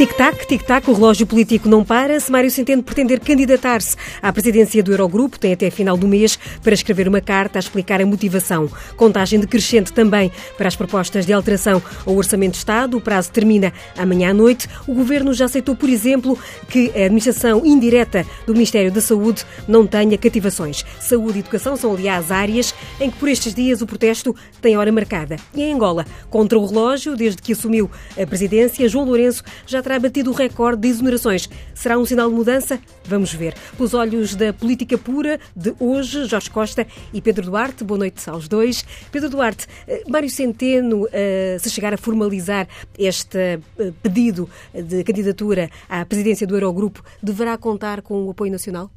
Tic-tac, tic-tac, o relógio político não para. Se Mário Centeno pretender candidatar-se à presidência do Eurogrupo, tem até final do mês para escrever uma carta a explicar a motivação. Contagem decrescente também para as propostas de alteração ao Orçamento de Estado. O prazo termina amanhã à noite. O Governo já aceitou, por exemplo, que a administração indireta do Ministério da Saúde não tenha cativações. Saúde e educação são, aliás, áreas em que por estes dias o protesto tem hora marcada. E em Angola, contra o relógio, desde que assumiu a presidência, João Lourenço já terá batido o recorde de exonerações. Será um sinal de mudança? Vamos ver. Pelos olhos da política pura de hoje, Jorge Costa e Pedro Duarte. Boa noite aos dois. Pedro Duarte, eh, Mário Centeno, eh, se chegar a formalizar este eh, pedido de candidatura à presidência do Eurogrupo, deverá contar com o apoio nacional?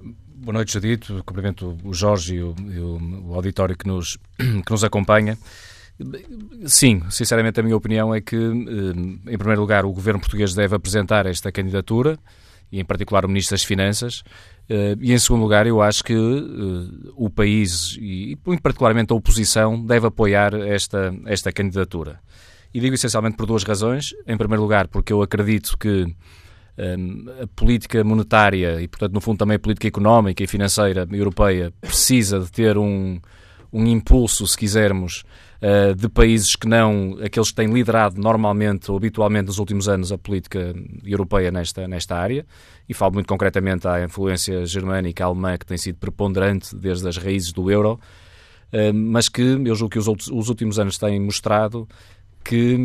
Boa noite, Jadito. Cumprimento o Jorge e o, e o auditório que nos, que nos acompanha. Sim, sinceramente a minha opinião é que, eh, em primeiro lugar, o governo português deve apresentar esta candidatura, e em particular o Ministro das Finanças, eh, e em segundo lugar, eu acho que eh, o país, e muito particularmente a oposição, deve apoiar esta, esta candidatura. E digo essencialmente por duas razões. Em primeiro lugar, porque eu acredito que a política monetária e, portanto, no fundo também a política económica e financeira europeia precisa de ter um, um impulso, se quisermos, uh, de países que não aqueles que têm liderado normalmente ou habitualmente nos últimos anos a política europeia nesta, nesta área, e falo muito concretamente à influência germânica alemã que tem sido preponderante desde as raízes do euro, uh, mas que eu julgo que os, outros, os últimos anos têm mostrado que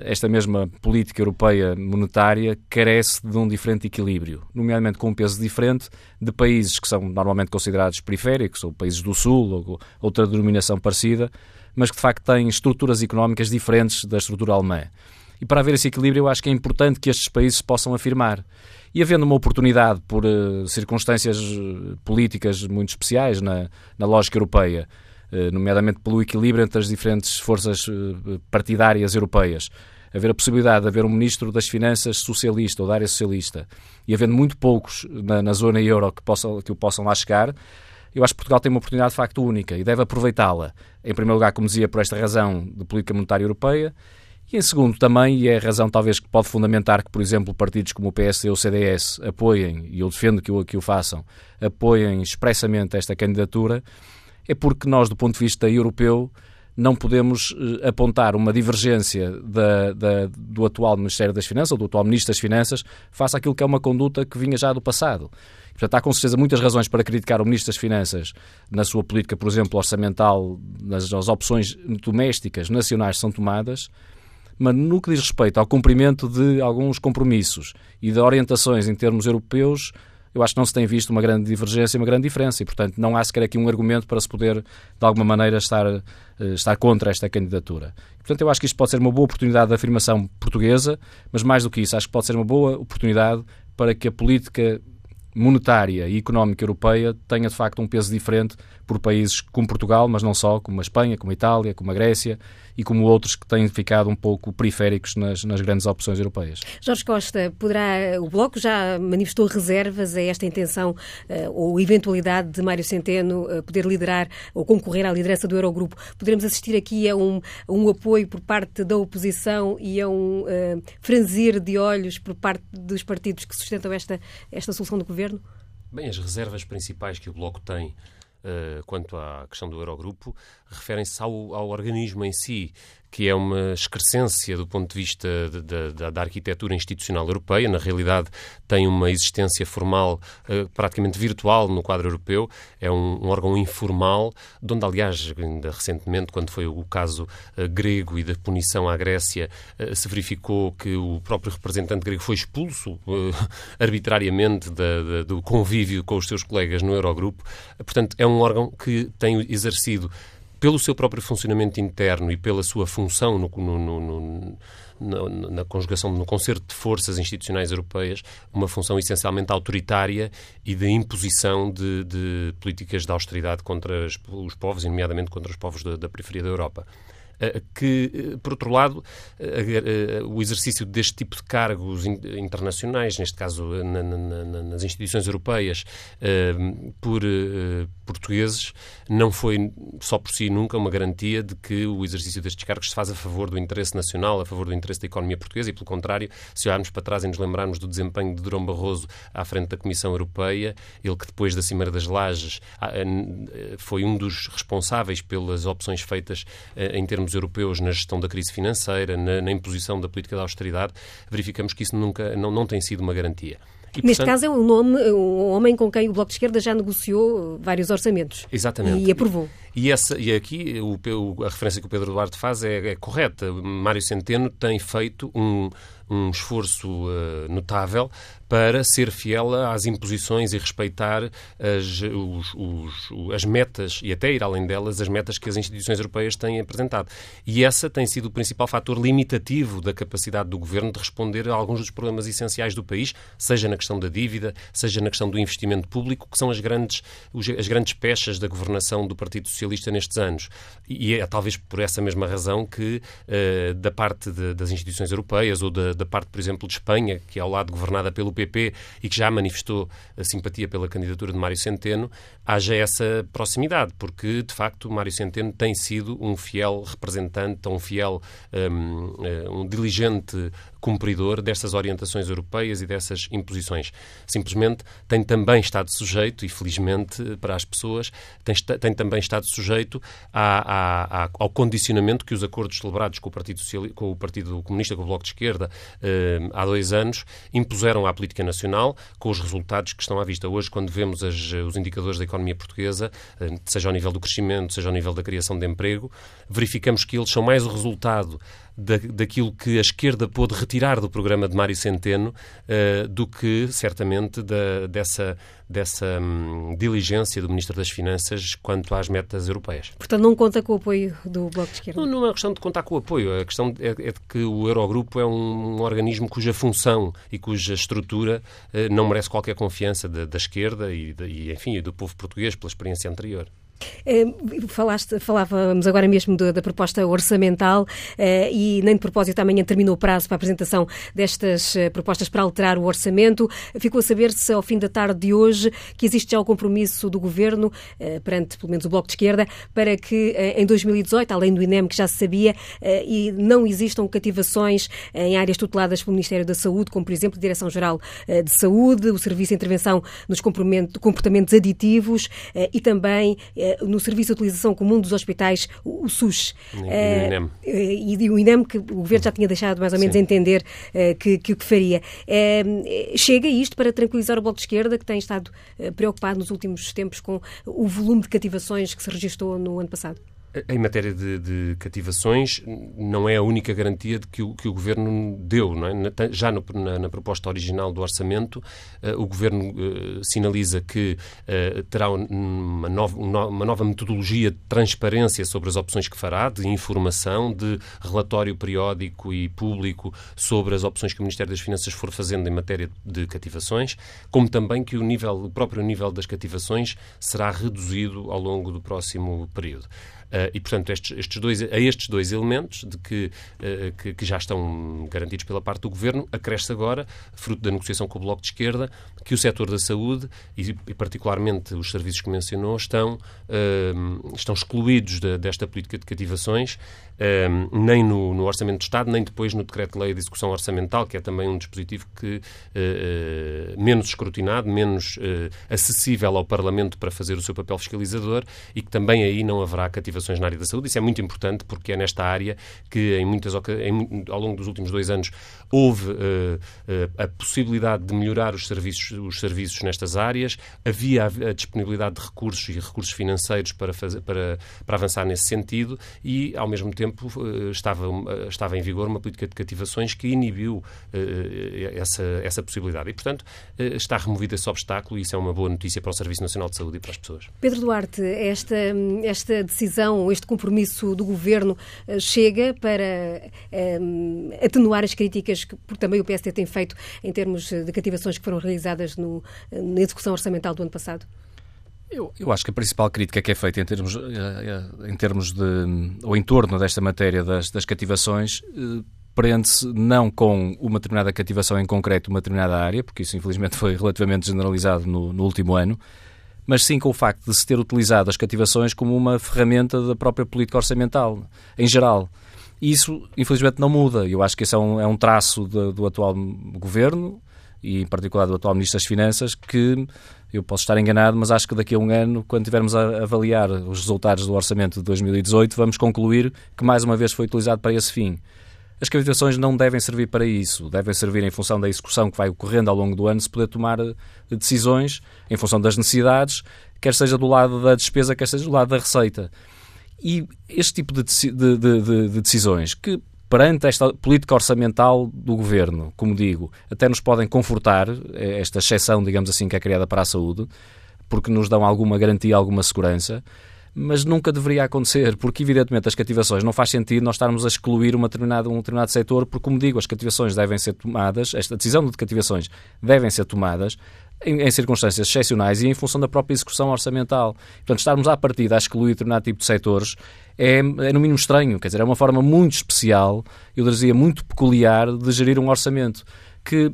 esta mesma política europeia monetária carece de um diferente equilíbrio, nomeadamente com um peso diferente de países que são normalmente considerados periféricos, ou países do Sul, ou outra denominação parecida, mas que de facto têm estruturas económicas diferentes da estrutura alemã. E para haver esse equilíbrio, eu acho que é importante que estes países possam afirmar. E havendo uma oportunidade por uh, circunstâncias eh, políticas muito especiais na, na lógica europeia, uh, nomeadamente pelo equilíbrio entre as diferentes forças uh, partidárias europeias, haver a possibilidade de haver um ministro das Finanças socialista ou da área socialista e havendo muito poucos na, na zona euro que, possam, que o possam lá chegar, eu acho que Portugal tem uma oportunidade de facto única e deve aproveitá-la. Em primeiro lugar, como dizia, por esta razão de política monetária europeia, e em segundo também, e é a razão talvez que pode fundamentar que, por exemplo, partidos como o PSD ou o CDS apoiem, e eu defendo que o, que o façam, apoiem expressamente esta candidatura, é porque nós, do ponto de vista europeu, não podemos eh, apontar uma divergência da, da, do atual Ministério das Finanças, ou do atual Ministro das Finanças, face àquilo que é uma conduta que vinha já do passado. Portanto, há com certeza muitas razões para criticar o Ministro das Finanças na sua política, por exemplo, orçamental, nas, nas opções domésticas, nacionais que são tomadas, mas no que diz respeito ao cumprimento de alguns compromissos e de orientações em termos europeus, eu acho que não se tem visto uma grande divergência, uma grande diferença e, portanto, não há sequer aqui um argumento para se poder, de alguma maneira, estar, eh, estar contra esta candidatura. Portanto, eu acho que isto pode ser uma boa oportunidade de afirmação portuguesa, mas mais do que isso, acho que pode ser uma boa oportunidade para que a política monetária e económica europeia tenha de facto um peso diferente por países como Portugal, mas não só, como a Espanha, como a Itália, como a Grécia e como outros que têm ficado um pouco periféricos nas, nas grandes opções europeias. Jorge Costa, poderá, o Bloco já manifestou reservas a esta intenção uh, ou eventualidade de Mário Centeno uh, poder liderar ou concorrer à liderança do Eurogrupo. Poderemos assistir aqui a um, a um apoio por parte da oposição e a um uh, franzir de olhos por parte dos partidos que sustentam esta, esta solução do governo? Bem, as reservas principais que o Bloco tem quanto à questão do Eurogrupo referem-se ao, ao, organismo em si, que é uma excrescência do ponto de vista de, de, da arquitetura institucional europeia. Na realidade, tem uma existência formal uh, praticamente virtual no quadro europeu. É um, um, órgão informal, de onde, aliás, ainda recentemente, quando foi o caso uh, grego e da punição à Grécia, uh, se verificou que o próprio representante grego foi expulso arbitrariamente da, do convívio com os seus colegas no Eurogrupo. Portanto, é um órgão que tem exercido pelo seu próprio funcionamento interno e pela sua função no, no, no, no, na conjugação, no concerto de forças institucionais europeias, uma função essencialmente autoritária e de imposição de, de políticas de austeridade contra os povos, e nomeadamente contra os povos da, da periferia da Europa. Que, por outro lado, o exercício deste tipo de cargos internacionais, neste caso nas instituições europeias, por portugueses, não foi só por si nunca uma garantia de que o exercício destes cargos se faz a favor do interesse nacional, a favor do interesse da economia portuguesa e, pelo contrário, se olharmos para trás e nos lembrarmos do desempenho de Durão Barroso à frente da Comissão Europeia, ele que depois da Cimeira das Lajes ah, foi um dos responsáveis pelas opções feitas eh, em termos europeus na gestão da crise financeira, na, na imposição da política da austeridade, verificamos que isso nunca não, não tem sido uma garantia. E, Neste portanto, caso é um, nome, um homem com quem o Bloco de Esquerda já negociou vários orçamentos. Exatamente. E aprovou. E, essa, e aqui o, a referência que o Pedro Duarte faz é, é correta. Mário Centeno tem feito um, um esforço uh, notável para ser fiel às imposições e respeitar as, os, os, as metas e até ir além delas, as metas que as instituições europeias têm apresentado. E essa tem sido o principal fator limitativo da capacidade do governo de responder a alguns dos problemas essenciais do país, seja na questão da dívida, seja na questão do investimento público, que são as grandes, as grandes pechas da governação do Partido Socialista nestes anos. E é talvez por essa mesma razão que, uh, da parte de, das instituições europeias ou da, da parte, por exemplo, de Espanha, que é ao lado governada pelo PP e que já manifestou a simpatia pela candidatura de Mário Centeno, haja essa proximidade, porque, de facto, Mário Centeno tem sido um fiel representante, um fiel, um, eh, um diligente cumpridor destas orientações europeias e dessas imposições. Simplesmente tem também estado sujeito, e felizmente para as pessoas, tem, tem também estado sujeito à, à, ao condicionamento que os acordos celebrados com o Partido, Socialista, com o Partido Comunista, com o Bloco de Esquerda, eh, há dois anos, impuseram à política nacional, com os resultados que estão à vista. Hoje, quando vemos as, os indicadores da economia portuguesa, eh, seja ao nível do crescimento, seja ao nível da criação de emprego, verificamos que eles são mais o resultado da, daquilo que a esquerda pôde retirar do programa de Mário Centeno uh, do que, certamente, da, dessa, dessa um, diligência do Ministro das Finanças quanto às metas europeias. Portanto, não conta com o apoio do Bloco de Esquerda? Não, não é uma questão de contar com o apoio. A questão é, é de que o Eurogrupo é um, um, organismo cuja função e cuja estrutura uh, não merece qualquer confiança da, da esquerda e, de, e, enfim, do povo português pela experiência anterior. Eh, falaste, falávamos agora mesmo da, da proposta orçamental eh, e nem de propósito amanhã terminou o prazo para a apresentação destas eh, propostas para alterar o orçamento. Ficou a saber-se ao fim da tarde de hoje que existe já o compromisso do Governo, perante pelo menos o Bloco de Esquerda, para que em 2018, além do INEM que já se sabia, e não existam cativações em áreas tuteladas pelo Ministério da Saúde, como por exemplo a Direção-Geral de Saúde, o Serviço de Intervenção nos Comportamentos Aditivos e também eh, no Serviço de Utilização Comum dos Hospitais, o, SUS. E o INEM. Eh, e o INEM, que o Governo já tinha deixado mais ou menos Sim. entender eh, que, que o que faria. Chega isto para tranquilizar o Bloco de Esquerda, que tem estado preocupado nos últimos tempos com o volume de cativações que se registrou no ano passado? Em matéria de, de, cativações, não é a única garantia de que o, que o Governo deu. É? Já no, na, na, proposta original do orçamento, uh, o Governo uh, sinaliza que uh, terá uma nova, uma nova metodologia de transparência sobre as opções que fará, de informação, de relatório periódico e público sobre as opções que o Ministério das Finanças for fazendo em matéria de cativações, como também que o, nível, o próprio nível das cativações será reduzido ao longo do próximo período. Uh, e, portanto, estes, estes, dois, a estes dois elementos de que, uh, que, que, já estão garantidos pela parte do Governo, acresce agora, fruto da negociação com o Bloco de Esquerda, que o setor da saúde, e, e particularmente os serviços que mencionou, estão, uh, estão excluídos de, desta política de cativações, nem no, no, Orçamento do Estado, nem depois no Decreto-Lei de Execução Orçamental, que é também um dispositivo que menos escrutinado, menos acessível ao Parlamento para fazer o seu papel fiscalizador e que também aí não haverá cativações na área da saúde. Isso é muito importante porque é nesta área que, em muitas, em, ao longo dos últimos dois anos, houve uh, uh, a possibilidade de melhorar os serviços, os serviços nestas áreas, havia a, a disponibilidade de recursos e recursos financeiros para, fazer, para, para avançar nesse sentido e, ao mesmo tempo, uh, estava, estava em vigor uma política de cativações que inibiu essa, essa possibilidade. E, portanto, está removido esse obstáculo e isso é uma boa notícia para o Serviço Nacional de Saúde e para as pessoas. Pedro Duarte, esta, esta decisão decisão, este compromisso do governo eh, chega para um, eh, atenuar as críticas que porque também o PSD tem feito em termos de cativações que foram realizadas no, na execução orçamental do ano passado? Eu, eu, acho que a principal crítica que é feita em termos, em termos de. ou em torno desta matéria das, das cativações prende-se não com uma determinada cativação em concreto, uma determinada área, porque isso infelizmente foi relativamente generalizado no, no último ano, mas sim com o facto de se ter utilizado as cativações como uma ferramenta da própria política orçamental, em geral. E isso, infelizmente, não muda. Eu acho que esse é um, é um traço de, do atual governo e, em particular, do atual Ministro das Finanças, que eu posso estar enganado, mas acho que daqui a um ano, quando tivermos a avaliar os resultados do orçamento de 2018, vamos concluir que mais uma vez foi utilizado para esse fim. As cavitações não devem servir para isso, devem servir em função da execução que vai ocorrendo ao longo do ano, se poder tomar eh, decisões em função das necessidades, quer seja do lado da despesa, quer seja do lado da receita. E este tipo de, de, de, de decisões, que perante esta política orçamental do governo, como digo, até nos podem confortar, eh, esta exceção, digamos assim, que é criada para a saúde, porque nos dão alguma garantia, alguma segurança mas nunca deveria acontecer, porque evidentemente as cativações não faz sentido nós estarmos a excluir uma determinada, um determinado setor, porque, como digo, as cativações devem ser tomadas, esta decisão de cativações devem ser tomadas em, em, circunstâncias excepcionais e em função da própria execução orçamental. Portanto, estarmos à partida a excluir determinado tipo de setores é, é no mínimo estranho, quer dizer, é uma forma muito especial, eu dizia muito peculiar, de gerir um orçamento que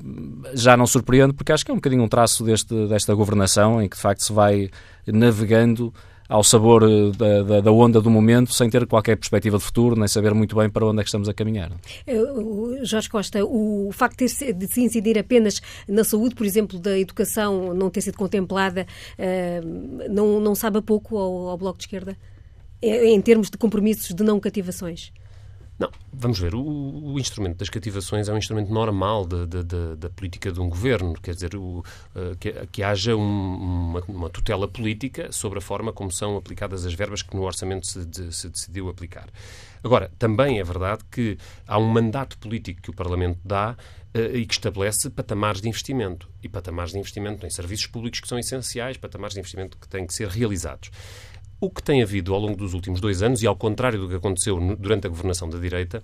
já não surpreende, porque acho que é um bocadinho um traço deste, desta governação, em que de facto se vai navegando ao sabor eh, da, da, da, onda do momento, sem ter qualquer perspectiva de futuro, nem saber muito bem para onde é que estamos a caminhar. Eh, Jorge Costa, o facto de, se incidir apenas na saúde, por exemplo, da educação não ter sido contemplada, eh, não, não sabe a pouco ao, ao Bloco de Esquerda? Em termos de compromissos de não cativações? Não, vamos ver. O, o, instrumento das cativações é um instrumento normal da política de um governo, quer dizer, o, uh, que, que, haja um, uma, uma, tutela política sobre a forma como são aplicadas as verbas que no orçamento se, de, se decidiu aplicar. Agora, também é verdade que há um mandato político que o Parlamento dá uh, e que estabelece patamares de investimento. E patamares de investimento em serviços públicos que são essenciais, patamares de investimento que têm que ser realizados. O que tem havido ao longo dos últimos dois anos, e ao contrário do que aconteceu durante a governação da direita,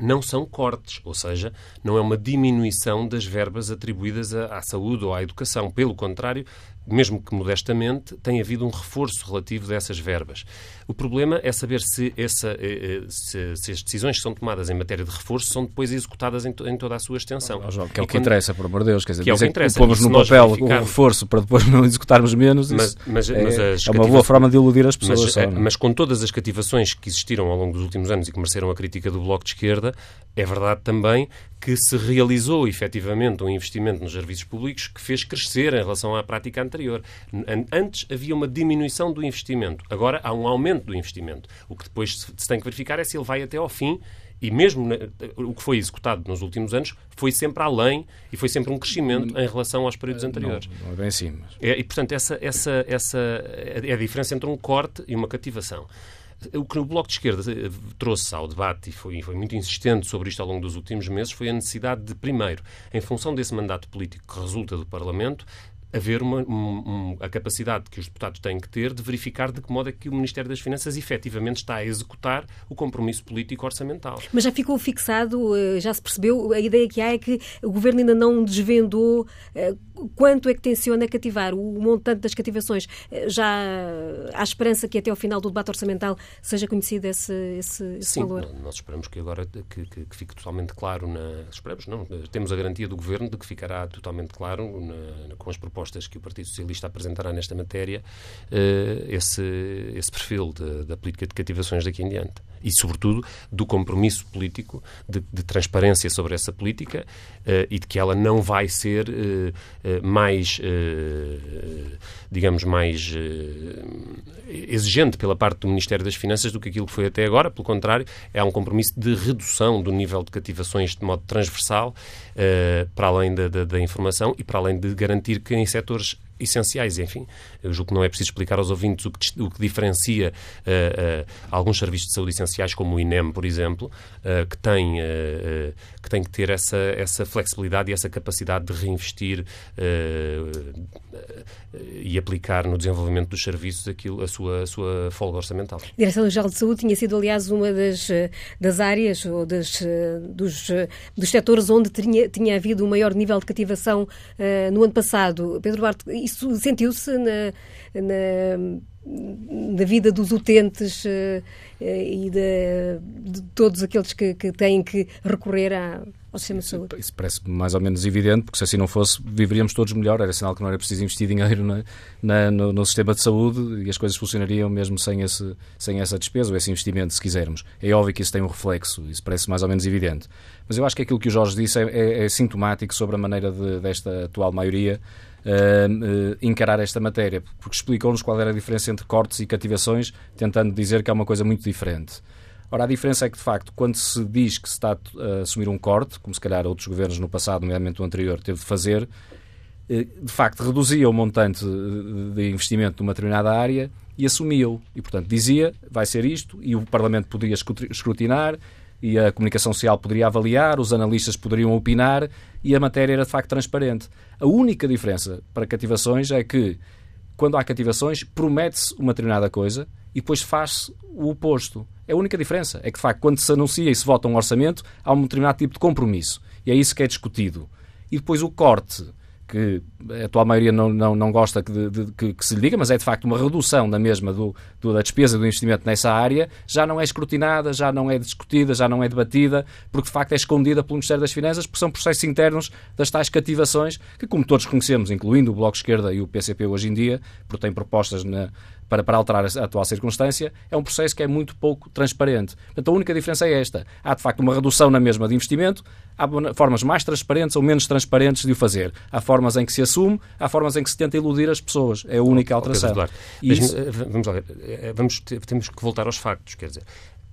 não são cortes, ou seja, não é uma diminuição das verbas atribuídas à, saúde ou à educação. Pelo contrário, mesmo que modestamente, tem havido um reforço relativo dessas verbas. O problema é saber se, essa, eh, eh, se, se as decisões que são tomadas em matéria de reforço são depois executadas em, em toda a sua extensão. Oh, João, que é o que quando... interessa, por amor de Deus. Quer dizer, que é o que interessa. pomos no papel o reforço para depois não executarmos menos, mas, mas, é, mas é uma boa forma de iludir as pessoas. Mas, só, é, mas com todas as cativações que existiram ao longo dos últimos anos e que mereceram a crítica do Bloco de Esquerda, é verdade também que se realizou efetivamente um investimento nos serviços públicos que fez crescer em relação à prática anterior. Antes havia uma diminuição do investimento, agora há um aumento do investimento. O que depois se tem que verificar é se ele vai até ao fim e mesmo o que foi executado nos últimos anos foi sempre além e foi sempre um crescimento em relação aos períodos anteriores. Não, não é bem assim. Mas... É, e, portanto, essa, essa, essa é a diferença entre um corte e uma cativação. O que o Bloco de Esquerda eh, trouxe ao debate e foi, foi muito insistente sobre isto ao longo dos últimos meses foi a necessidade de, primeiro, em função desse mandato político que resulta do Parlamento, haver uma, um, a capacidade que os deputados têm que ter de verificar de que modo é que o Ministério das Finanças efetivamente está a executar o compromisso político orçamental. Mas já ficou fixado, eh, já se percebeu, a ideia que há é que o Governo ainda não desvendou eh, quanto é que tenciona cativar, o montante das cativações. Eh, já há esperança que até ao final do debate orçamental seja conhecido esse, esse, esse Sim, valor? nós esperamos que agora que, que, que, fique totalmente claro, na, esperamos não, temos a garantia do Governo de que ficará totalmente claro na, com as propostas propostas que o Partido Socialista apresentará nesta matéria uh, esse, esse perfil de, da política de cativações daqui em diante. E, sobretudo, do compromisso político de, de transparência sobre essa política uh, e de que ela não vai ser uh, mais, digamos, mais exigente pela parte do Ministério das Finanças do que aquilo que foi até agora. Pelo contrário, é um compromisso de redução do nível de cativações de modo transversal, para além da, da, da informação e para além de garantir que em setores essenciais. Enfim, eu julgo que não é preciso explicar aos ouvintes o que, o que diferencia uh, uh, alguns serviços de saúde essenciais, como o INEM, por exemplo, uh, que, tem, que tem que ter essa, essa flexibilidade e essa capacidade de reinvestir e aplicar no desenvolvimento dos serviços aquilo, a, sua, a sua folga orçamental. A Direção-Geral de Saúde tinha sido, aliás, uma das, das áreas ou das, dos, dos setores onde tinha, tinha havido um maior nível de cativação no ano passado. Pedro Duarte, isso sentiu-se na, na da vida dos utentes uh, e de, de, todos aqueles que, que têm que recorrer à, ao sistema de saúde. Isso parece mais ou menos evidente, porque se assim não fosse, viveríamos todos melhor. Era sinal que não era preciso investir dinheiro na, na, no, no, sistema de saúde e as coisas funcionariam mesmo sem, esse, sem essa despesa ou esse investimento, se quisermos. É óbvio que isso tem um reflexo, isso parece mais ou menos evidente. Mas eu acho que aquilo que o Jorge disse é, é, é sintomático sobre a maneira de, desta atual maioria encarar esta matéria, porque explicou-nos qual era a diferença entre cortes e cativações, tentando dizer que é uma coisa muito diferente. Ora, a diferença é que, de facto, quando se diz que se está a assumir um corte, como se calhar outros governos no passado, nomeadamente o anterior, teve de fazer, eh, de facto, reduzia o montante de investimento numa determinada área e assumia-o. E, portanto, dizia, vai ser isto, e o Parlamento podia escrutinar, e a comunicação social poderia avaliar, os analistas poderiam opinar e a matéria era de facto transparente. A única diferença para cativações é que, quando há cativações, promete-se uma determinada coisa e depois faz-se o oposto. É a única diferença. É que, de facto, quando se anuncia e se vota um orçamento, há um determinado tipo de compromisso. E é isso que é discutido. E depois o corte que a atual maioria não, não, não gosta de, de, que, que, se lhe diga, mas é de facto uma redução da mesma do, do, da despesa do investimento nessa área, já não é escrutinada, já não é discutida, já não é debatida, porque de facto é escondida pelo Ministério das Finanças, porque são processos internos das tais cativações, que como todos conhecemos, incluindo o Bloco Esquerda e o PCP hoje em dia, porque têm propostas na, para, para alterar a atual circunstância, é um processo que é muito pouco transparente. Portanto, a única diferença é esta. Há, de facto, uma redução na mesma de investimento, há formas mais transparentes ou menos transparentes de o fazer. Há formas em que se assume, há formas em que se tenta iludir as pessoas. É a única alteração. e isso... Eh, vamos lá ver. Eh, vamos, temos que voltar aos factos. Quer dizer,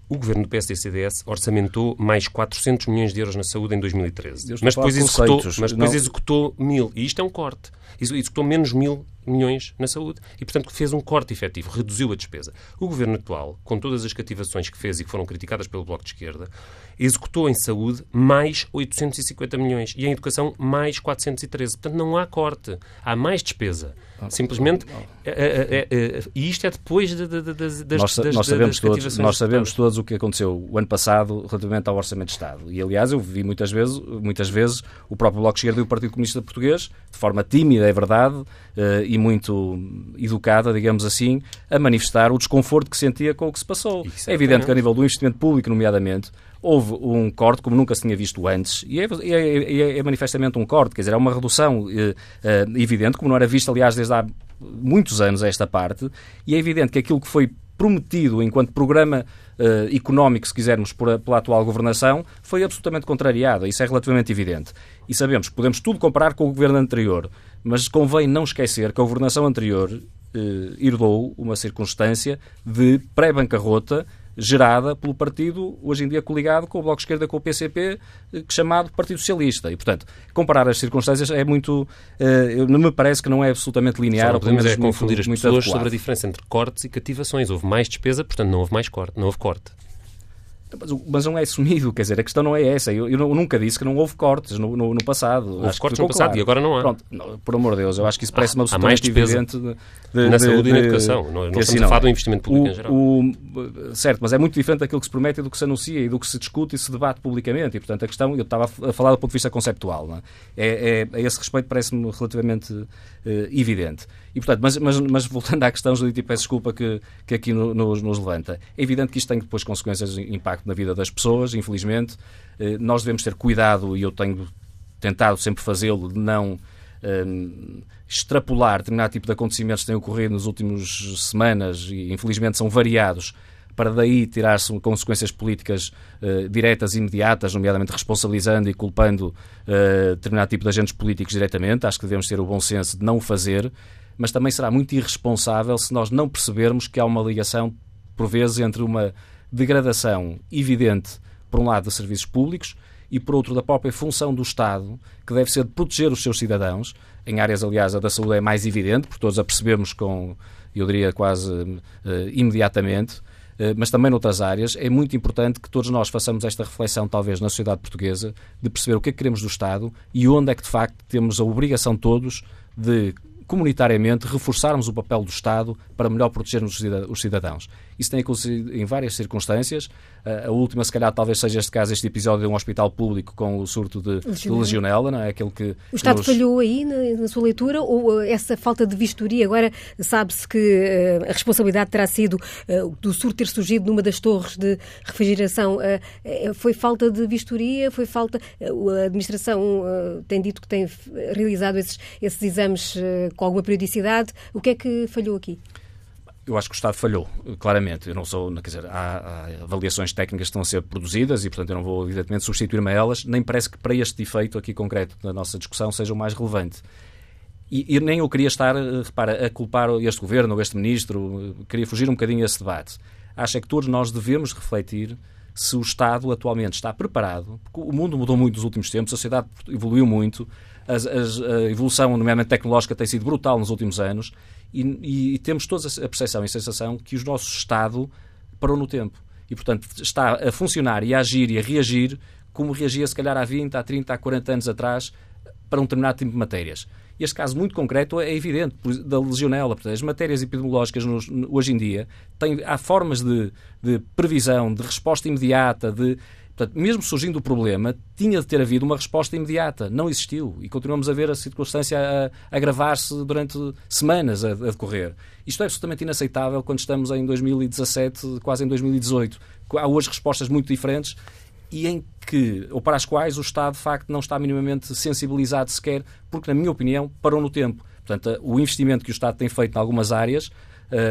o governo do PSD-CDS orçamentou mais 400 milhões de euros na saúde em 2013. Mas depois, executou, mas depois executou mil. E isto é um corte. Executou menos mil milhões na saúde e, portanto, fez um corte efetivo, reduziu a despesa. O governo atual, com todas as cativações que fez e que foram criticadas pelo Bloco de Esquerda, executou em saúde mais 850 milhões e em educação mais 413. Portanto, não há corte, há mais despesa. Ah, Simplesmente, é, é, é, e isto é depois de, de, de, das, nós, das, nós sabemos, todos, nós sabemos todos o que aconteceu o ano passado relativamente ao Orçamento de Estado. E, aliás, eu vi muitas vezes, muitas vezes o próprio Bloco de Esquerda e o Partido Comunista Português, de forma tímida, é verdade, uh, e muito educada, digamos assim, a manifestar o desconforto que sentia com o que se passou. É evidente que, a nível do investimento público, nomeadamente, houve um corte como nunca se tinha visto antes, e é, é, é, é manifestamente um corte, quer dizer, é uma redução eh, eh, evidente, como não era visto, aliás, desde há muitos anos esta parte, e é evidente que aquilo que foi prometido enquanto programa uh, económico, se quisermos, por, pela atual governação, foi absolutamente contrariado. Isso é relativamente evidente. E sabemos que podemos tudo comparar com o governo anterior, mas convém não esquecer que a governação anterior uh, herdou uma circunstância de pré-bancarrota gerada pelo partido, hoje em dia coligado com o Bloco de Esquerda, com o PCP, eh, chamado Partido Socialista. E, portanto, comparar as circunstâncias é muito. Uh, não me parece que não é absolutamente linear. Só podemos é confundir as pessoas sobre a diferença entre cortes e cativações. Houve mais despesa, portanto, não houve mais corte. Não houve corte. Mas, não é assumido, quer dizer, a questão não é essa. Eu, eu nunca disse que não houve cortes no, no, no passado. Houve cortes no passado claro. e agora não há. Pronto, não, por amor de Deus, eu acho que isso parece-me absolutamente evidente. De, de, na de, saúde e na educação. Não, não assim, estamos a falar do investimento público o, em geral. O, certo, mas é muito diferente daquilo que se promete e do que se anuncia e do que se discute e se debate publicamente. E, portanto, a questão, eu estava a falar do ponto de vista conceptual. É? É, é? a esse respeito parece-me relativamente evidente. E, portanto, mas, mas, mas, voltando à questão, Judite, e peço desculpa que, que aqui nos, nos levanta, é evidente que isto tem depois consequências, impacto na vida das pessoas, infelizmente. Eh, nós devemos ter cuidado, e eu tenho tentado sempre fazê-lo, de não um, extrapolar determinado tipo de acontecimentos que têm ocorrido nas últimas semanas, e infelizmente são variados, para daí tirar-se consequências políticas uh, diretas e imediatas, nomeadamente responsabilizando e culpando uh, determinado tipo de agentes políticos diretamente. Acho que devemos ter o bom senso de não o fazer mas também será muito irresponsável se nós não percebermos que há uma ligação, por vezes, entre uma degradação evidente, por um lado, de serviços públicos e, por outro, da própria função do Estado, que deve ser de proteger os seus cidadãos. Em áreas, aliás, a da saúde é mais evidente, porque todos a percebemos com, eu diria, quase uh, imediatamente. Uh, mas também noutras áreas, é muito importante que todos nós façamos esta reflexão, talvez, na sociedade portuguesa, de perceber o que é que queremos do Estado e onde é que, de facto, temos a obrigação todos de comunitariamente, reforçarmos o papel do Estado para melhor protegermos os cidadãos. Isso tem acontecido em várias circunstâncias. A última, se calhar, talvez seja este caso, este episódio de um hospital público com o surto de legionela, de legionela não é? Aquele que, o Estado nos... falhou aí na, na, sua leitura ou essa falta de vistoria? Agora sabe-se que uh, a responsabilidade terá sido uh, do surto ter surgido numa das torres de refrigeração. Uh, foi falta de vistoria? Foi falta... a administração tem dito que tem realizado esses, esses exames com alguma periodicidade. O que é que falhou aqui? Eu acho que o Estado falhou, claramente. Eu não sou, quer dizer, há, há, avaliações técnicas que estão a ser produzidas e, portanto, eu não vou, evidentemente, substituir-me a elas, nem parece que para este efeito aqui concreto da nossa discussão seja o mais relevante. E, e, nem eu queria estar, repara, a culpar este governo ou este ministro, queria fugir um bocadinho a debate. Acho é que todos nós devemos refletir se o Estado atualmente está preparado, porque o mundo mudou muito nos últimos tempos, a sociedade evoluiu muito, a evolução, nomeadamente tecnológica, tem sido brutal nos últimos anos e, e, temos todos a percepção e a sensação que o nosso Estado parou no tempo. E, portanto, está a funcionar e a agir e a reagir como reagia, se calhar, há 20, há 30, há 40 anos atrás para um determinado tipo de matérias. Este caso muito concreto é evidente, da legionela. Portanto, as matérias epidemiológicas nos, hoje em dia têm, há formas de, de previsão, de resposta imediata, de Portanto, mesmo surgindo o problema, tinha de ter havido uma resposta imediata. Não existiu. E continuamos a ver a circunstância a, agravar-se durante semanas a, a, decorrer. Isto é absolutamente inaceitável quando estamos em 2017, quase em 2018. Há hoje respostas muito diferentes e em que, ou para as quais o Estado, de facto, não está minimamente sensibilizado sequer, porque, na minha opinião, parou no tempo. Portanto, o investimento que o Estado tem feito em algumas áreas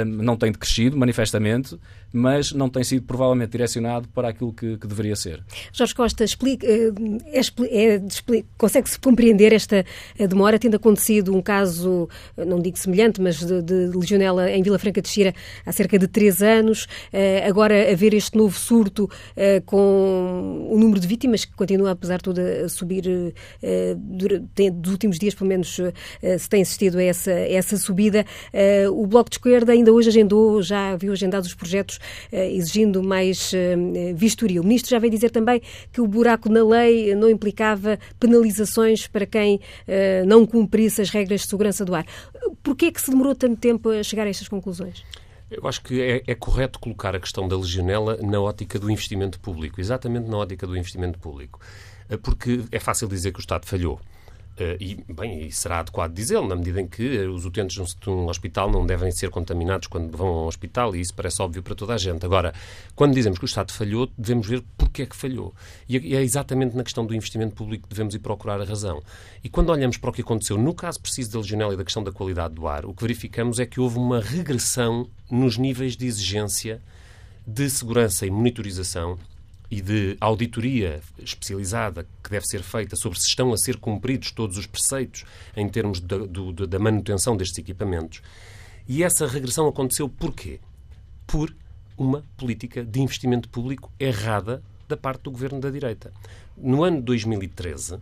não tem crescido, manifestamente, mas não tem sido provavelmente direcionado para aquilo que, que deveria ser. Jorge Costa, explica, é, é, consegue-se compreender esta eh, demora, tendo acontecido um caso, não digo semelhante, mas de, de legionela em Vila Franca de Xira há cerca de três anos, agora haver este novo surto com o número de vítimas que continua, apesar de tudo, a subir, dos últimos dias, pelo menos, se tem assistido a essa, a essa subida. O Bloco de Esquerda ainda hoje agendou, já viu agendados os projetos eh, exigindo mais eh, vistoria. O Ministro já veio dizer também que o buraco na lei não implicava penalizações para quem eh, não cumprisse as regras de segurança do ar. Por que é que se demorou tanto tempo a chegar a estas conclusões? Eu acho que é, é, correto colocar a questão da legionela na ótica do investimento público, exatamente na ótica do investimento público. Porque é fácil dizer que o Estado falhou. Uh, e, bem, e será adequado dizê-lo, na medida em que uh, os utentes de um hospital não devem ser contaminados quando vão ao hospital, e isso parece óbvio para toda a gente. Agora, quando dizemos que o Estado falhou, devemos ver porque é que falhou. E, e é exatamente na questão do investimento público que devemos ir procurar a razão. E quando olhamos para o que aconteceu no caso preciso da legionela e da questão da qualidade do ar, o que verificamos é que houve uma regressão nos níveis de exigência de segurança e monitorização e de auditoria especializada que deve ser feita sobre se estão a ser cumpridos todos os preceitos em termos da, do, da manutenção destes equipamentos. E essa regressão aconteceu porquê? Por uma política de investimento público errada da parte do governo da direita. No ano de 2013,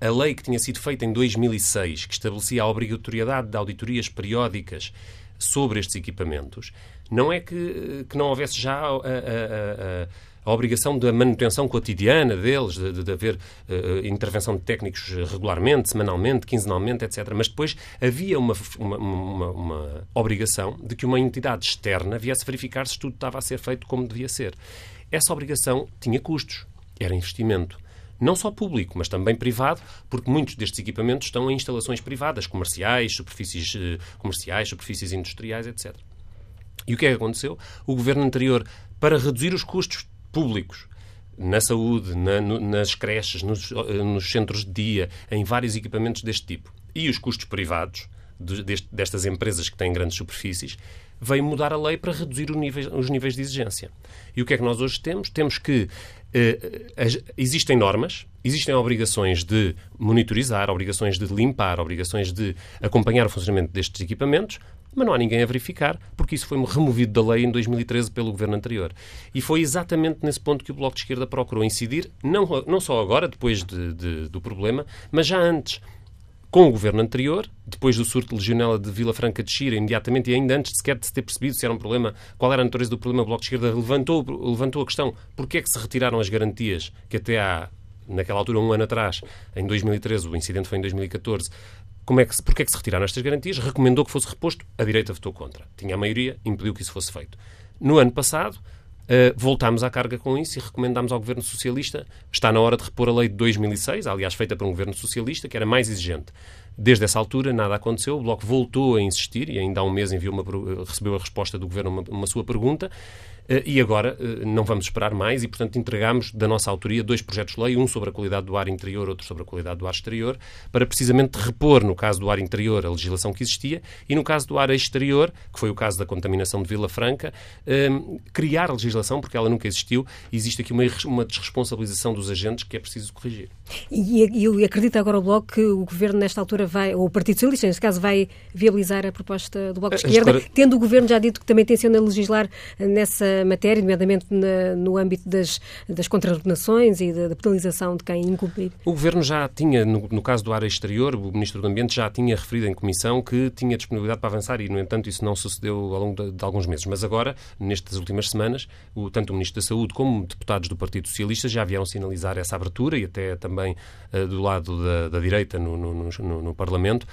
a lei que tinha sido feita em 2006, que estabelecia a obrigatoriedade de auditorias periódicas sobre estes equipamentos, não é que, que não houvesse já a, a, a, a obrigação da manutenção cotidiana deles, de, de, de haver uh, intervenção de técnicos regularmente, semanalmente, quinzenalmente, etc. Mas depois havia uma, uma, uma, uma obrigação de que uma entidade externa viesse verificar se tudo estava a ser feito como devia ser. Essa obrigação tinha custos, era investimento não só público, mas também privado, porque muitos destes equipamentos estão em instalações privadas, comerciais, superfícies uh, comerciais, superfícies industriais, etc. E o que é que aconteceu? O governo anterior, para reduzir os custos públicos na saúde, na, no, nas creches, nos, eh, nos, centros de dia, em vários equipamentos deste tipo, e os custos privados de, destas empresas que têm grandes superfícies, veio mudar a lei para reduzir nível, os níveis de exigência. E o que é que nós hoje temos? Temos que existem normas, existem obrigações de monitorizar, obrigações de limpar, obrigações de acompanhar o funcionamento destes equipamentos, mas não há ninguém a verificar, porque isso foi removido da lei em 2013 pelo governo anterior. E foi exatamente nesse ponto que o Bloco de Esquerda procurou incidir, não, não só agora, depois de, de, do problema, mas já antes. Com o governo anterior, depois do surto de legionela de Vila Franca de Xira, imediatamente e ainda antes de sequer de se ter percebido se era um problema, qual era a natureza do problema, o Bloco de Esquerda levantou, levantou a questão porquê é que se retiraram as garantias que até há, naquela altura, um ano atrás, em 2013, o incidente foi em 2014, como é que, porque é que se retiraram estas garantias, recomendou que fosse reposto, a direita votou contra. Tinha a maioria, impediu que isso fosse feito. No ano passado, Uh, voltámos à carga com isso e recomendámos ao Governo Socialista, está na hora de repor a lei de 2006, aliás feita por um Governo Socialista, que era mais exigente. Desde essa altura nada aconteceu, o Bloco voltou a insistir e ainda há um mês enviou uma, recebeu a resposta do Governo uma, uma sua pergunta. eh, e agora eh, não vamos esperar mais e, portanto, entregamos da nossa autoria dois projetos de lei, um sobre a qualidade do ar interior, outro sobre a qualidade do ar exterior, para precisamente repor, no caso do ar interior, a legislação que existia e, no caso do ar exterior, que foi o caso da contaminação de Vila Franca, eh, criar a legislação, porque ela nunca existiu, e existe aqui uma, uma desresponsabilização dos agentes que é preciso corrigir. E, e acredita agora o Bloco que o Governo, nesta altura, vai, ou o Partido Socialista, neste caso, vai viabilizar a proposta do Bloco de Esquerda, esclare... tendo o Governo já dito que também tenciona legislar nessa matéria, nomeadamente na, no âmbito das, das contraordenações e da, da, penalização de quem incumprir? O Governo já tinha, no, no, caso do área exterior, o Ministro do Ambiente já tinha referido em comissão que tinha disponibilidade para avançar e, no entanto, isso não sucedeu ao longo de, de alguns meses. Mas agora, nestas últimas semanas, o, tanto o Ministro da Saúde como deputados do Partido Socialista já vieram sinalizar essa abertura e até também uh, do lado da, da direita no, no, no, no Parlamento,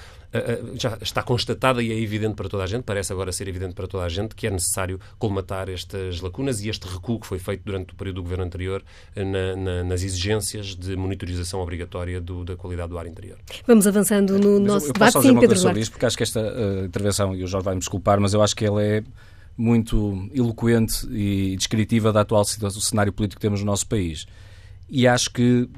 já está constatada e é evidente para toda a gente, parece agora ser evidente para toda a gente, que é necessário colmatar estas lacunas e este recuo que foi feito durante o período do governo anterior eh, na, na, nas exigências de monitorização obrigatória do, da qualidade do ar interior. Vamos avançando no mas nosso eu, eu debate. Posso fazer uma coisa sobre isto, porque acho que esta uh, intervenção, e o Jorge vai me desculpar, mas eu acho que ela é muito eloquente e descritiva da atual situação, cenário político que temos no nosso país. E acho que,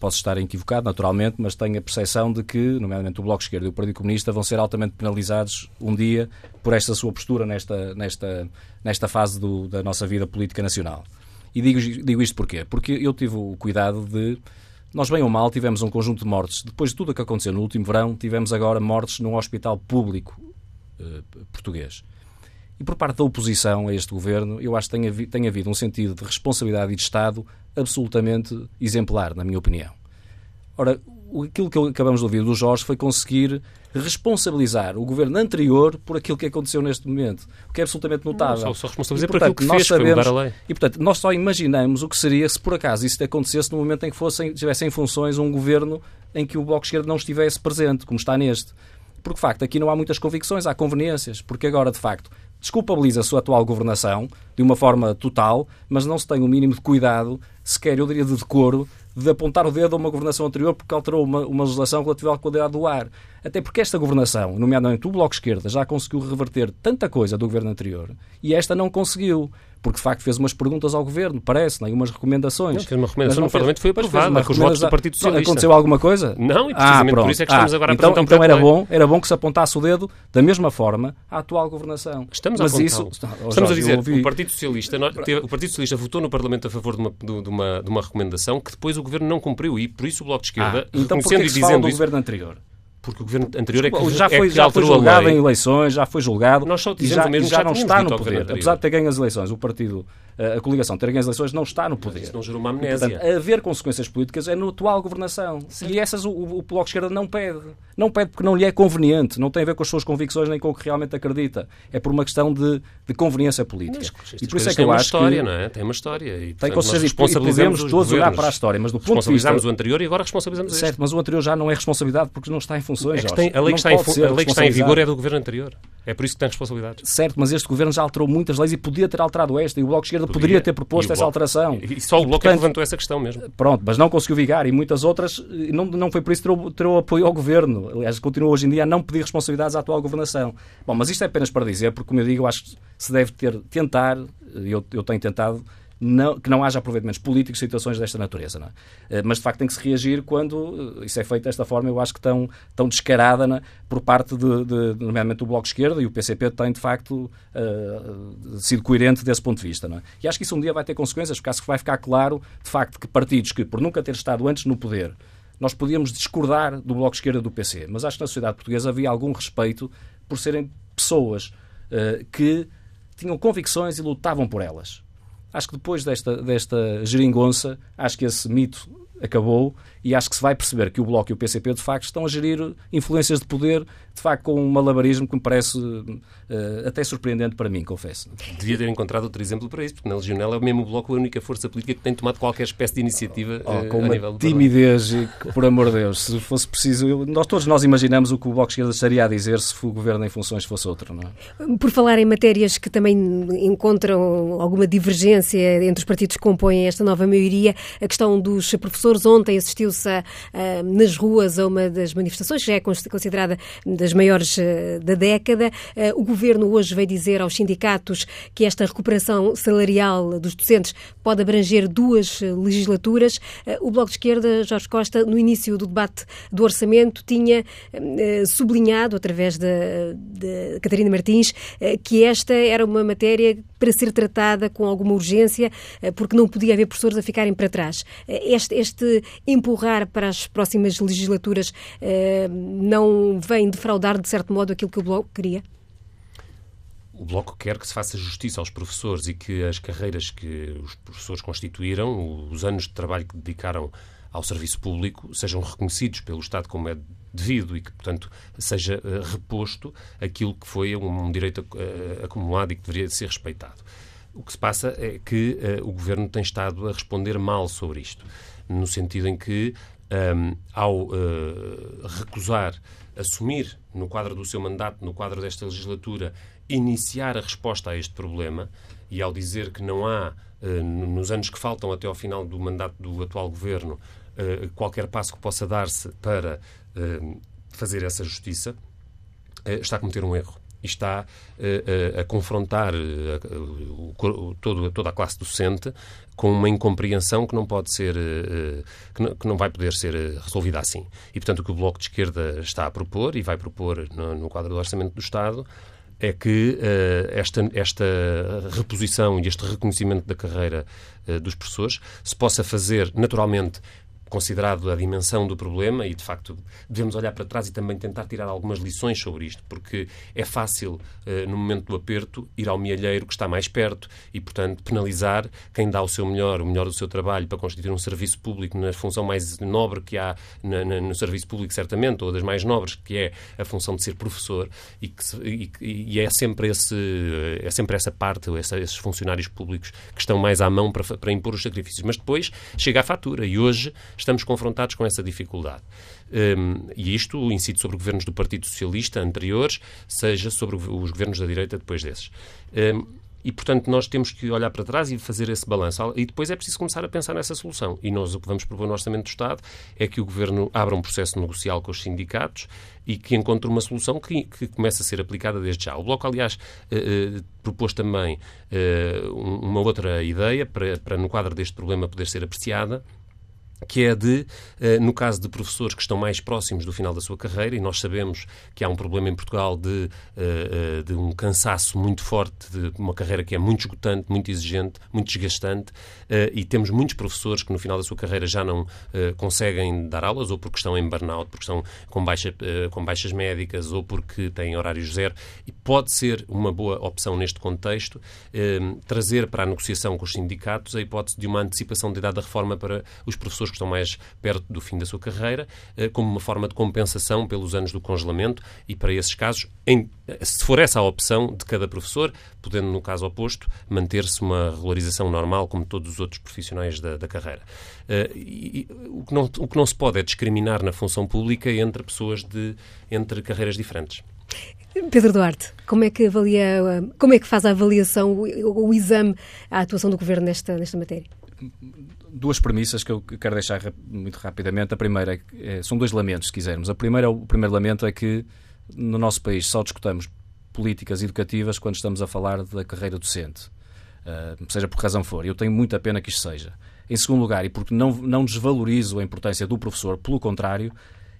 posso estar equivocado, naturalmente, mas tenho a percepção de que, nomeadamente o Bloco Esquerdo e o Partido Comunista, vão ser altamente penalizados um dia por esta sua postura nesta, nesta, nesta fase do, da nossa vida política nacional. E digo, digo isto porquê? Porque eu tive o cuidado de. Nós, bem ou mal, tivemos um conjunto de mortes. Depois de tudo o que aconteceu no último verão, tivemos agora mortes num hospital público eh, português. E por parte da oposição a este governo, eu acho que tem, havido, tem havido um sentido de responsabilidade e de Estado absolutamente exemplar, na minha opinião. Ora, aquilo que acabamos de ouvir do Jorge foi conseguir responsabilizar o governo anterior por aquilo que aconteceu neste momento, o que é absolutamente notável. Não, só, só responsabilizar por aquilo que nós fez, sabemos, a lei. E, portanto, nós só imaginamos o que seria se por acaso isso acontecesse no momento em que fossem, tivessem em funções um governo em que o Bloco de Esquerda não estivesse presente, como está neste. Porque, de facto, aqui não há muitas convicções, há conveniências. Porque agora, de facto, desculpabiliza a sua atual governação de uma forma total, mas não se tem o mínimo de cuidado, sequer eu diria de decoro, de apontar o dedo a uma governação anterior porque alterou uma, uma legislação relativa à qualidade do ar. Até porque esta governação, nomeadamente o Bloco Esquerda, já conseguiu reverter tanta coisa do governo anterior e esta não conseguiu porque de facto fez umas perguntas ao governo, parece, nem umas recomendações. Não, fez uma recomendação no Parlamento foi aprovada com os votos do Partido Socialista. Aconteceu alguma coisa? Não, e precisamente ah, por isso é que estamos ah, agora a então, então era bom, era bom que se apontasse o dedo da mesma forma à atual governação. Estamos Mas a isso, Estamos a dizer, o Partido Socialista, o Partido Socialista votou no Parlamento a favor de uma, de, uma, de uma recomendação que depois o governo não cumpriu e por isso o Bloco de Esquerda, ah, então reconhecendo e dizendo do isso, governo anterior? Porque o governo anterior é que já foi, é que já foi julgado em eleições, já foi julgado Nós só e já, mesmo, já, já não está no poder. Apesar de ter ganho as eleições, o partido, a coligação ter ganho as eleições, não está no poder. Isso não gerou uma amnésia. E, portanto, haver consequências políticas é na atual governação. Certo. E essas o, o Bloco de Esquerda não pede. Não pede porque não lhe é conveniente, não tem a ver com as suas convicções nem com o que realmente acredita. É por uma questão de, de conveniência política. Mas, e por isso é que eu acho história, que... Não é? Tem uma história. E, tem consciência e podemos todos olhar para a história, mas do ponto de vista... o anterior e agora responsabilizamos Certo, este. mas o anterior já não é responsabilidade porque não está em funções, é tem, A lei que está, em, a lei que está em vigor é do governo anterior. É por isso que tem responsabilidades. Certo, mas este governo já alterou muitas leis e podia ter alterado esta e o Bloco de Esquerda poderia, ter proposto essa alteração. E só o Bloco é que levantou essa questão mesmo. Pronto, mas não conseguiu vigar e muitas outras não, não foi por isso que terou, terou apoio ao governo. Aliás, continua hoje em dia a não pedir responsabilidades à atual governação. Bom, mas isto é apenas para dizer, porque como eu digo, eu acho que se deve ter, tentar, eu, eu tenho tentado, não, que não haja aproveitamentos políticos situações desta natureza. É? Eh, mas, de facto, tem que se reagir quando eh, isso é feito desta forma, eu acho que tão, tão descarada é? por parte, de, de, nomeadamente, do Bloco de Esquerda, e o PCP tem, de facto, uh, sido coerente desse ponto de vista. É? E acho que isso um dia vai ter consequências, porque acho que vai ficar claro, de facto, que partidos que, por nunca ter estado antes no poder, nós podíamos discordar do Bloco de Esquerda do PC, mas acho que na sociedade portuguesa havia algum respeito por serem pessoas uh, que tinham convicções e lutavam por elas. Acho que depois desta, desta geringonça, acho que esse mito acabou e acho que se vai perceber que o Bloco e o PCP, de facto, estão a gerir influências de poder, de facto, com um malabarismo que me parece uh, até surpreendente para mim, confesso. Devia ter encontrado outro exemplo para isso, porque na Legionela é o mesmo Bloco a única força política que tem tomado qualquer espécie de iniciativa oh, uh, com uma timidez que, por amor de Deus, se fosse preciso... Eu, nós, todos nós imaginamos o que o Bloco de Esquerda estaria a dizer se o governo em funções fosse outro, não é? Por falar em matérias que também encontram alguma divergência entre os partidos que compõem esta nova maioria, a questão dos professores ontem assistiu assistiu-se nas ruas a uma das manifestações, já é considerada das maiores uh, da década. Uh, o governo hoje veio dizer aos sindicatos que esta recuperação salarial dos docentes pode abranger duas legislaturas. o Bloco de Esquerda, Jorge Costa, no início do debate do orçamento, tinha sublinhado, através de, Catarina Martins, que esta era uma matéria para ser tratada com alguma urgência, porque não podia haver professores a ficarem para trás. Este, este empurrar empurrar para as próximas legislaturas eh, não vem defraudar, de certo modo, aquilo que o Bloco queria? O Bloco quer que se faça justiça aos professores e que as carreiras que os professores constituíram, os anos de trabalho que dedicaram ao serviço público, sejam reconhecidos pelo Estado como é devido e que, portanto, seja uh, reposto aquilo que foi um, direito uh, acumulado e que deveria ser respeitado. O que se passa é que o Governo tem estado a responder mal sobre isto no sentido em que, um, ao uh, recusar assumir, no quadro do seu mandato, no quadro desta legislatura, iniciar a resposta a este problema, e ao dizer que não há, uh, nos anos que faltam até ao final do mandato do atual governo, uh, qualquer passo que possa dar-se para fazer essa justiça, está a cometer um erro está uh, a confrontar todo, toda a classe docente com uma incompreensão que não pode ser, que, não, vai poder ser resolvida assim. E, portanto, o que o Bloco de Esquerda está a propor e vai propor no quadro do Orçamento do Estado é que esta, esta reposição e este reconhecimento da carreira dos professores se possa fazer naturalmente considerado a dimensão do problema e, de facto, devemos olhar para trás e também tentar tirar algumas lições sobre isto, porque é fácil, eh, no momento do aperto, ir ao mielheiro que está mais perto e, portanto, penalizar quem dá o seu melhor, o melhor do seu trabalho para constituir um serviço público na função mais nobre que há no serviço público, certamente, ou das mais nobres, que é a função de ser professor, e, que e, e, é, sempre esse, é sempre essa parte, essa, esses funcionários públicos que estão mais à mão para, para impor os sacrifícios. Mas depois chega a fatura e hoje estamos confrontados com essa dificuldade. Um, e isto incide sobre governos do Partido Socialista anteriores, seja sobre os governos da direita depois desses. Um, e, portanto, nós temos que olhar para trás e fazer esse balanço. E depois é preciso começar a pensar nessa solução. E nós o que vamos propor no Orçamento do Estado é que o Governo abra um processo negocial com os sindicatos e que encontre uma solução que, que comece a ser aplicada desde já. O Bloco, aliás, eh, eh, propôs também eh, uma outra ideia para, para, no quadro deste problema, poder ser apreciada que é de, eh, no caso de professores que estão mais próximos do final da sua carreira, e nós sabemos que há um problema em Portugal de, eh, eh, de um cansaço muito forte, de uma carreira que é muito esgotante, muito exigente, muito desgastante, e temos muitos professores que no final da sua carreira já não conseguem dar aulas, ou porque estão em burnout, porque estão com, baixa, com baixas médicas, ou porque têm horários zero, e pode ser uma boa opção neste contexto trazer para a negociação com os sindicatos a hipótese de uma antecipação da idade da reforma para os professores que estão mais perto do fim da sua carreira, eh, como uma forma de compensação pelos anos do congelamento e, para esses casos, em, se for essa a opção de cada professor, podendo, no caso oposto, manter-se uma regularização normal, como todos os outros profissionais da, da carreira. Uh, e, o, que não, o que não se pode é discriminar na função pública entre pessoas de entre carreiras diferentes. Pedro Duarte, como é que avalia, como é que faz a avaliação, o, o exame, a atuação do Governo nesta, nesta matéria? Duas premissas que eu quero deixar muito rapidamente. A primeira é, são dois lamentos, se quisermos. A primeira, o primeiro lamento é que no nosso país só discutamos políticas educativas quando estamos a falar da carreira docente, uh, seja por que razão for. Eu tenho muita pena que isto seja. Em segundo lugar, e porque não, não desvalorizo a importância do professor, pelo contrário,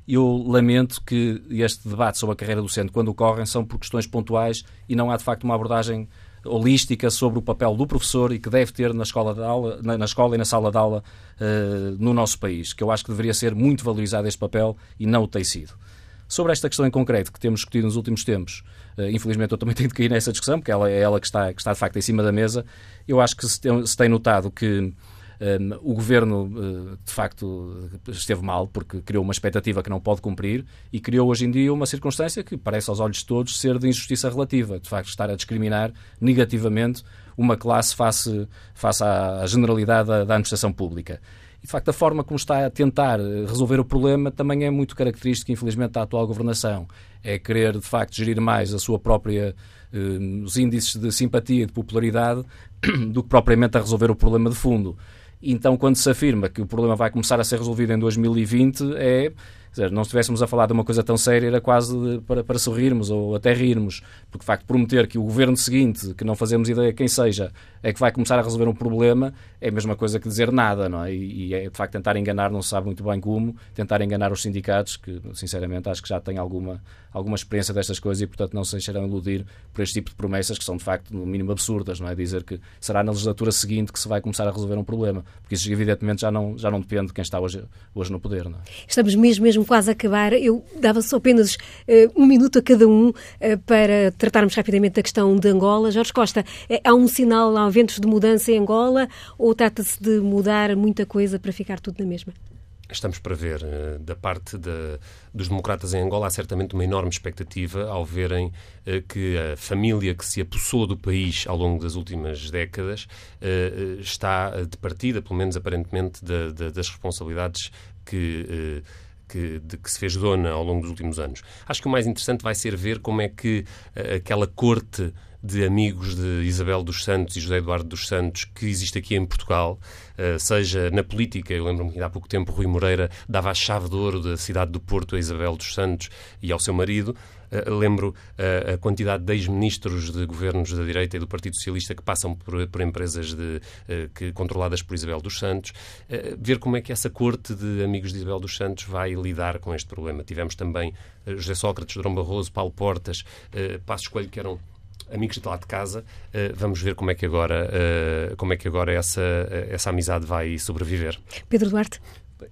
eu lamento que este debate sobre a carreira docente, quando ocorrem, são por questões pontuais e não há de facto uma abordagem holística sobre o papel do professor e que deve ter na escola, de aula, na, na escola e na sala de aula uh, no nosso país, que eu acho que deveria ser muito valorizado este papel e não o tem sido. Sobre esta questão em concreto que temos discutido nos últimos tempos, uh, infelizmente eu também tenho de cair nessa discussão, porque ela é ela que está, que está de facto em cima da mesa, eu acho que se tem, se tem notado que Um, o governo, uh, de facto, esteve mal porque criou uma expectativa que não pode cumprir e criou hoje em dia uma circunstância que parece aos olhos de todos ser de injustiça relativa, de facto, estar a discriminar negativamente uma classe face, face à generalidade da, da administração pública. E, de facto, a forma como está a tentar resolver o problema também é muito característica, infelizmente, da atual governação. É querer, de facto, gerir mais a sua própria eh, os índices de simpatia e de popularidade do que propriamente a resolver o problema de fundo. Então, quando se afirma que o problema vai começar a ser resolvido em 2020, é dizer, não estivéssemos a falar de uma coisa tão séria, era quase para, para sorrirmos ou até rirmos, porque de facto prometer que o governo seguinte, que não fazemos ideia quem seja, é que vai começar a resolver um problema, é a mesma coisa que dizer nada, não é? E, e é de facto tentar enganar, não se sabe muito bem como, tentar enganar os sindicatos, que sinceramente acho que já têm alguma, alguma experiência destas coisas e portanto não se deixarão iludir por este tipo de promessas que são de facto no mínimo absurdas, não é? Dizer que será na legislatura seguinte que se vai começar a resolver um problema, porque isso evidentemente já não, já não depende de quem está hoje, hoje no poder, não é? Estamos mesmo, mesmo quase a acabar. Eu dava só apenas uh, um minuto a cada um uh, para tratarmos rapidamente da questão de Angola. Jorge Costa, é, há um sinal, há ventos de mudança em Angola ou trata-se de mudar muita coisa para ficar tudo na mesma? Estamos para ver. Eh, da parte de, dos democratas em Angola, há certamente uma enorme expectativa ao verem que a família que se apossou do país ao longo das últimas décadas está de partida, pelo menos aparentemente, de, de, das responsabilidades que que, de que se fez dona ao longo dos últimos anos. Acho que o mais interessante vai ser ver como é que uh, aquela corte de amigos de Isabel dos Santos e José Eduardo dos Santos que existe aqui em Portugal, uh, seja na política, eu lembro-me que há pouco tempo Rui Moreira dava a chave de ouro da cidade do Porto a Isabel dos Santos e ao seu marido, Uh, lembro uh, a quantidade de ex-ministros de governos da direita e do Partido Socialista que passam por, por empresas de, que, controladas por Isabel dos Santos. ver como é que essa corte de amigos de Isabel dos Santos vai lidar com este problema. Tivemos também José Sócrates, Dom Barroso, Paulo Portas, Passos Coelho, que eram amigos de lá de casa. Uh, vamos ver como é que agora, uh, como é que agora essa, essa amizade vai sobreviver. Pedro Duarte.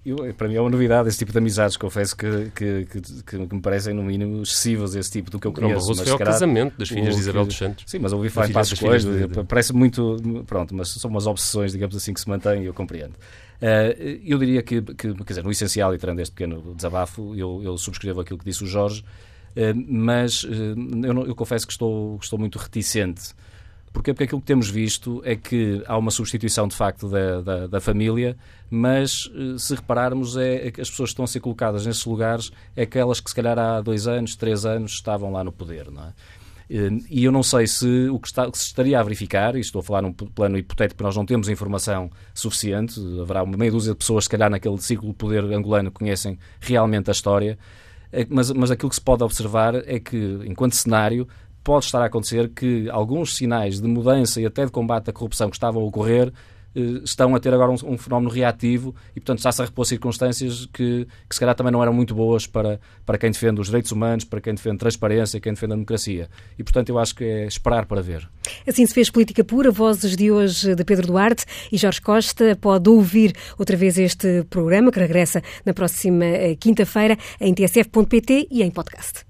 Eu, para mim é uma novidade esse tipo de amizades, confesso que, que, que, que, me parecem no mínimo excessivas esse tipo do que eu conheço. Não, Barroso foi ao casamento das filhas de Isabel dos Santos. Sim, mas ouvi falar passos coisas, parece muito, pronto, mas são umas obsessões, digamos assim, que se mantêm e eu compreendo. Uh, eu diria que, que, quer dizer, no essencial, e tirando este pequeno desabafo, eu, eu subscrevo aquilo que disse o Jorge, uh, mas uh, eu, não, eu confesso que estou, estou muito reticente Porquê? Porque aquilo que temos visto é que há uma substituição de facto da, da, da família, mas eh, se repararmos, é, é, as pessoas que estão a ser colocadas nesses lugares é aquelas que se calhar há dois anos, três anos estavam lá no poder, não é? Eh, e eu não sei se o que, está, que se estaria a verificar, e estou a falar num plano hipotético, nós não temos informação suficiente, haverá uma meia dúzia de pessoas, se calhar, naquele ciclo de poder angolano que conhecem realmente a história, eh, mas, mas aquilo que se pode observar é que, enquanto cenário, pode estar a acontecer que alguns sinais de mudança e até de combate à corrupção que estavam a ocorrer estão a ter agora um, um, fenómeno reativo e, portanto, está-se a repor circunstâncias que, que, se calhar, também não eram muito boas para, para quem defende os direitos humanos, para quem defende transparência, quem defende a democracia. E, portanto, eu acho que é esperar para ver. Assim se fez política pura. Vozes de hoje de Pedro Duarte e Jorge Costa. Pode ouvir outra vez este programa, que regressa na próxima eh, quinta-feira em tsf.pt e em podcast.